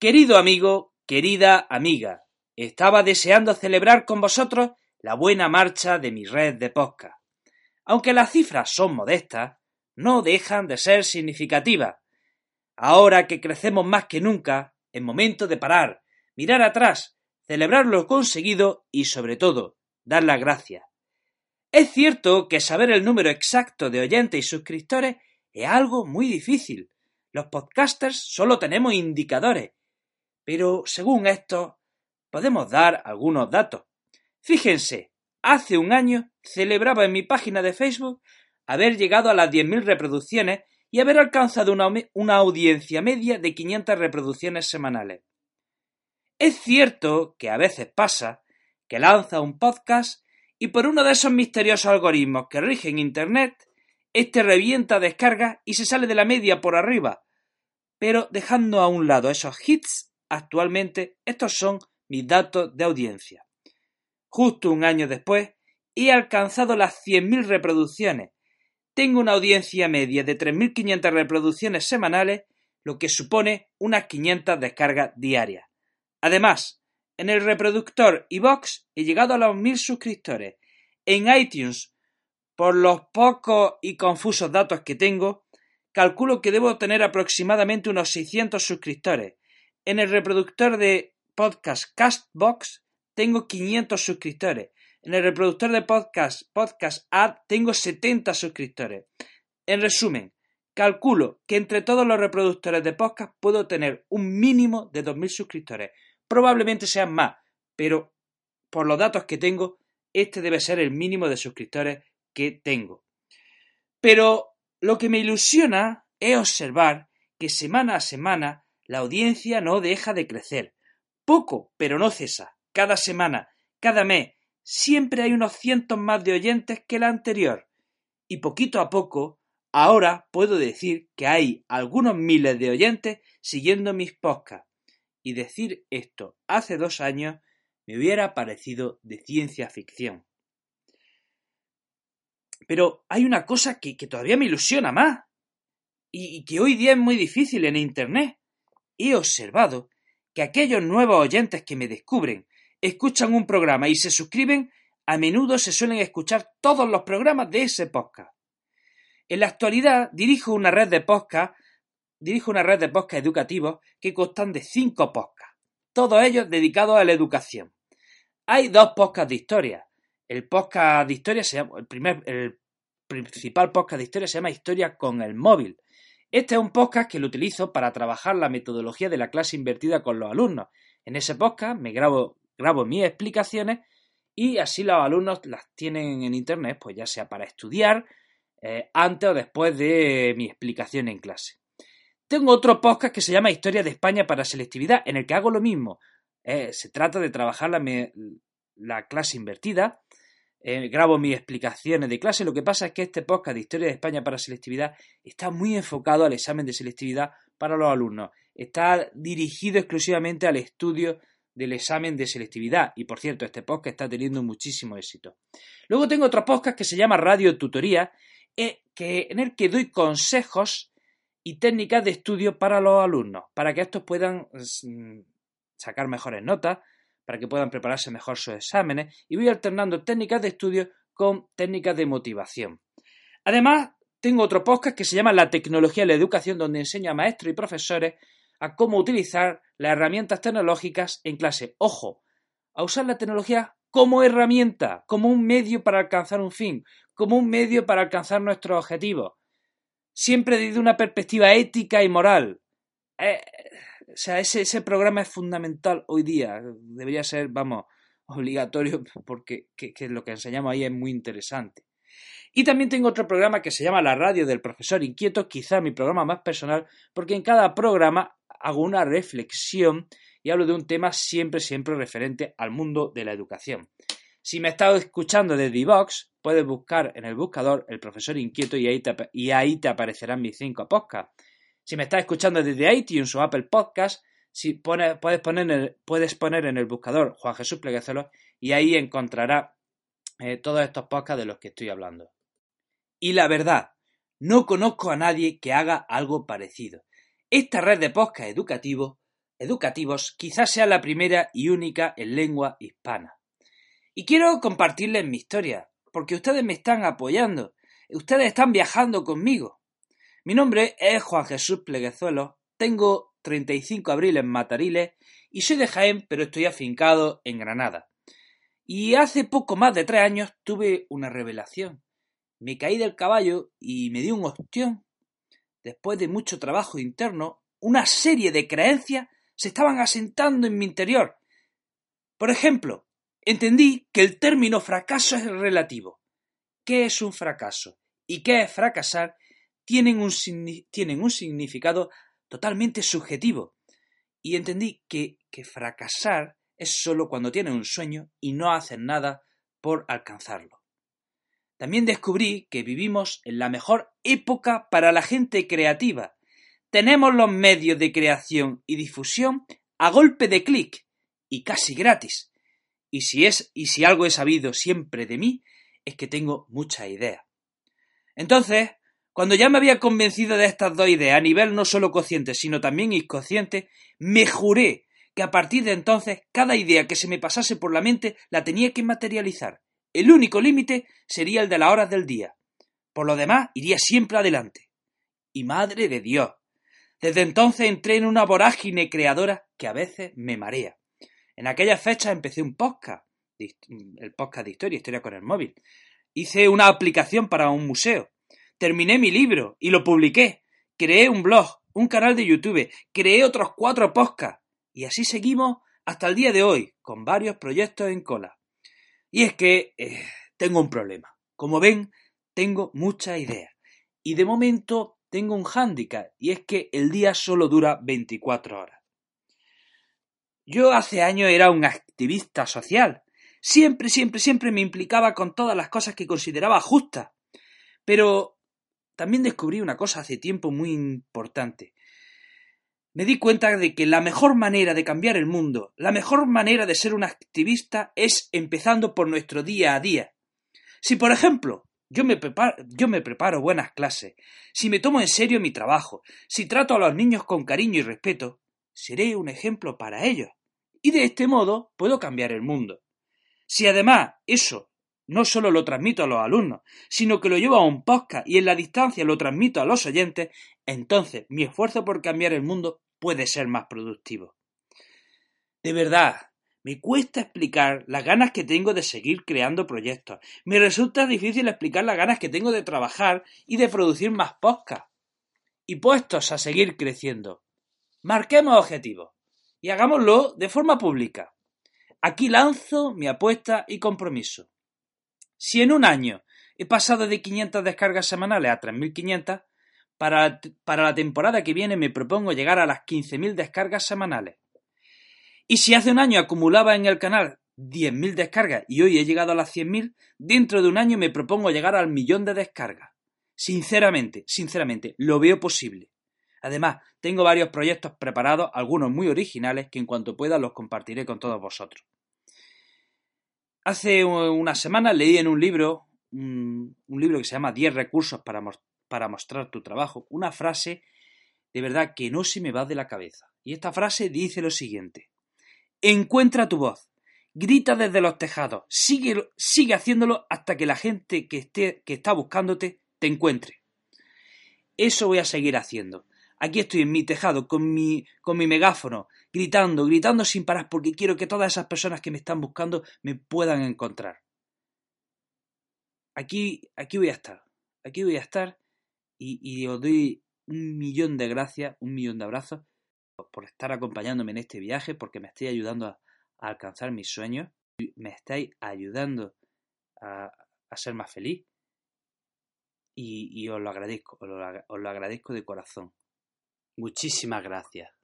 Querido amigo, querida amiga, estaba deseando celebrar con vosotros la buena marcha de mi red de podcast. Aunque las cifras son modestas, no dejan de ser significativas. Ahora que crecemos más que nunca, es momento de parar, mirar atrás, celebrar lo conseguido y, sobre todo, dar las gracias. Es cierto que saber el número exacto de oyentes y suscriptores es algo muy difícil. Los podcasters solo tenemos indicadores pero según esto, podemos dar algunos datos. Fíjense, hace un año celebraba en mi página de Facebook haber llegado a las 10.000 reproducciones y haber alcanzado una, una, audiencia media de 500 reproducciones semanales. Es cierto que a veces pasa que lanza un podcast y por uno de esos misteriosos algoritmos que rigen Internet, este revienta descargas y se sale de la media por arriba, pero dejando a un lado esos hits Actualmente estos son mis datos de audiencia. Justo un año después he alcanzado las 100.000 reproducciones. Tengo una audiencia media de 3.500 reproducciones semanales, lo que supone unas 500 descargas diarias. Además, en el reproductor iVox he llegado a los 1.000 suscriptores. En iTunes, por los pocos y confusos datos que tengo, calculo que debo tener aproximadamente unos 600 suscriptores. En el reproductor de podcast Castbox tengo 500 suscriptores. En el reproductor de podcast Podcast Ad tengo 70 suscriptores. En resumen, calculo que entre todos los reproductores de podcast puedo tener un mínimo de 2.000 suscriptores. Probablemente sean más, pero por los datos que tengo, este debe ser el mínimo de suscriptores que tengo. Pero lo que me ilusiona es observar que semana a semana la audiencia no deja de crecer. Poco, pero no cesa. Cada semana, cada mes, siempre hay unos cientos más de oyentes que la anterior. Y poquito a poco, ahora puedo decir que hay algunos miles de oyentes siguiendo mis podcasts. Y decir esto hace dos años me hubiera parecido de ciencia ficción. Pero hay una cosa que, todavía me ilusiona más y que hoy día es muy difícil en Internet he observado que aquellos nuevos oyentes que me descubren, escuchan un programa y se suscriben, a menudo se suelen escuchar todos los programas de ese podcast. En la actualidad dirijo una red de podcast, dirijo una red de podcast educativos que constan de cinco podcasts, todos ellos dedicados a la educación. Hay dos podcasts de historia. El podcast de historia se llama, el primer, el principal podcast de historia se llama Historia con el móvil, este es un podcast que lo utilizo para trabajar la metodología de la clase invertida con los alumnos. En ese podcast me grabo, grabo mis explicaciones y así los alumnos las tienen en internet, pues ya sea para estudiar eh, antes o después de mi explicación en clase. Tengo otro podcast que se llama Historia de España para Selectividad, en el que hago lo mismo. Eh, se trata de trabajar la, la clase invertida eh, grabo mis explicaciones de clase. Lo que pasa es que este podcast de Historia de España para Selectividad está muy enfocado al examen de selectividad para los alumnos. Está dirigido exclusivamente al estudio del examen de selectividad. Y por cierto, este podcast está teniendo muchísimo éxito. Luego tengo otro podcast que se llama Radio Tutoría, eh, que, en el que doy consejos y técnicas de estudio para los alumnos, para que estos puedan mm, sacar mejores notas, para que puedan prepararse mejor sus exámenes y voy alternando técnicas de estudio con técnicas de motivación. Además, tengo otro podcast que se llama La tecnología y la educación, donde enseño a maestros y profesores a cómo utilizar las herramientas tecnológicas en clase. Ojo, a usar la tecnología como herramienta, como un medio para alcanzar un fin, como un medio para alcanzar nuestros objetivos. Siempre desde una perspectiva ética y moral. Eh, o sea, ese, ese programa es fundamental hoy día. Debería ser, vamos, obligatorio porque lo que enseñamos ahí es muy interesante. Y también tengo otro programa que se llama La Radio del Profesor Inquieto, quizá mi programa más personal, porque en cada programa hago una reflexión y hablo de un tema siempre, siempre referente al mundo de la educación. Si me estás escuchando desde iVox, puedes buscar en el buscador el profesor inquieto y ahí te, y ahí te aparecerán mis cinco podcasts. Si me estás escuchando desde iTunes o Apple Podcast, si puedes, poner en el, puedes poner en el buscador Juan Jesús Pleguezuelos y ahí encontrará eh, todos estos podcasts de los que estoy hablando. Y la verdad, no conozco a nadie que haga algo parecido. Esta red de podcast educativos educativos quizás sea la primera y única en lengua hispana. Y quiero compartirles mi historia, porque ustedes me están apoyando, ustedes están viajando conmigo. Mi nombre es Juan Jesús Pleguezuelo, tengo 35 abril en Matariles y soy de Jaén, pero estoy afincado en Granada. Y hace poco más de tres años tuve una revelación. Me caí del caballo y me di un ostión. Después de mucho trabajo interno, una serie de creencias se estaban asentando en mi interior. Por ejemplo, entendí que el término fracaso es relativo. ¿Qué es un fracaso? ¿Y qué es fracasar? Tienen un, tienen un significado totalmente subjetivo. Y entendí que, que fracasar es solo cuando tienes un sueño y no haces nada por alcanzarlo. También descubrí que vivimos en la mejor época para la gente creativa. Tenemos los medios de creación y difusión a golpe de clic y casi gratis. Y si es y si algo he sabido siempre de mí es que tengo mucha idea. Entonces, cuando ya me había convencido de estas dos ideas a nivel no solo consciente, sino también inconsciente, me juré que a partir de entonces cada idea que se me pasase por la mente la tenía que materializar. El único límite sería el de las horas del día. Por lo demás, iría siempre adelante. Y madre de Dios. Desde entonces entré en una vorágine creadora que a veces me marea. En aquellas fechas empecé un podcast, el podcast de historia, historia con el móvil. Hice una aplicación para un museo. Terminé mi libro y lo publiqué. Creé un blog, un canal de YouTube, creé otros cuatro podcasts. Y así seguimos hasta el día de hoy, con varios proyectos en cola. Y es que eh, tengo un problema. Como ven, tengo muchas ideas. Y de momento tengo un hándicap, y es que el día solo dura 24 horas. Yo hace años era un activista social. Siempre, siempre, siempre me implicaba con todas las cosas que consideraba justas. Pero también descubrí una cosa hace tiempo muy importante, me di cuenta de que la mejor manera de cambiar el mundo, la mejor manera de ser un activista es empezando por nuestro día a día. Si, por ejemplo, yo me, preparo, yo me preparo buenas clases, si me tomo en serio mi trabajo, si trato a los niños con cariño y respeto, seré un ejemplo para ellos. Y de este modo puedo cambiar el mundo. Si además eso no solo lo transmito a los alumnos, sino que lo llevo a un podcast y en la distancia lo transmito a los oyentes, entonces mi esfuerzo por cambiar el mundo puede ser más productivo. De verdad, me cuesta explicar las ganas que tengo de seguir creando proyectos. Me resulta difícil explicar las ganas que tengo de trabajar y de producir más podcasts. Y puestos a seguir creciendo. Marquemos objetivos y hagámoslo de forma pública. Aquí lanzo mi apuesta y compromiso. Si en un año he pasado de 500 descargas semanales a 3.500, para, para la temporada que viene me propongo llegar a las 15.000 descargas semanales. Y si hace un año acumulaba en el canal 10.000 descargas y hoy he llegado a las 100.000, dentro de un año me propongo llegar al millón de descargas. Sinceramente, sinceramente, lo veo posible. Además, tengo varios proyectos preparados, algunos muy originales, que en cuanto pueda los compartiré con todos vosotros. Hace una semana leí en un libro, un, libro que se llama 10 recursos para, para mostrar tu trabajo, una frase de verdad que no se me va de la cabeza. Y esta frase dice lo siguiente. Encuentra tu voz, grita desde los tejados, sigue, sigue haciéndolo hasta que la gente que, esté, que está buscándote te encuentre. Eso voy a seguir haciendo. Aquí estoy en mi tejado con mi, con mi megáfono, gritando, gritando sin parar, porque quiero que todas esas personas que me están buscando me puedan encontrar. Aquí, aquí voy a estar, aquí voy a estar y, os doy un millón de gracias, un millón de abrazos por estar acompañándome en este viaje, porque me estáis ayudando a, alcanzar mis sueños, me estáis ayudando a, ser más feliz y, y, os lo agradezco, os lo agradezco de corazón. Muchísimas gracias.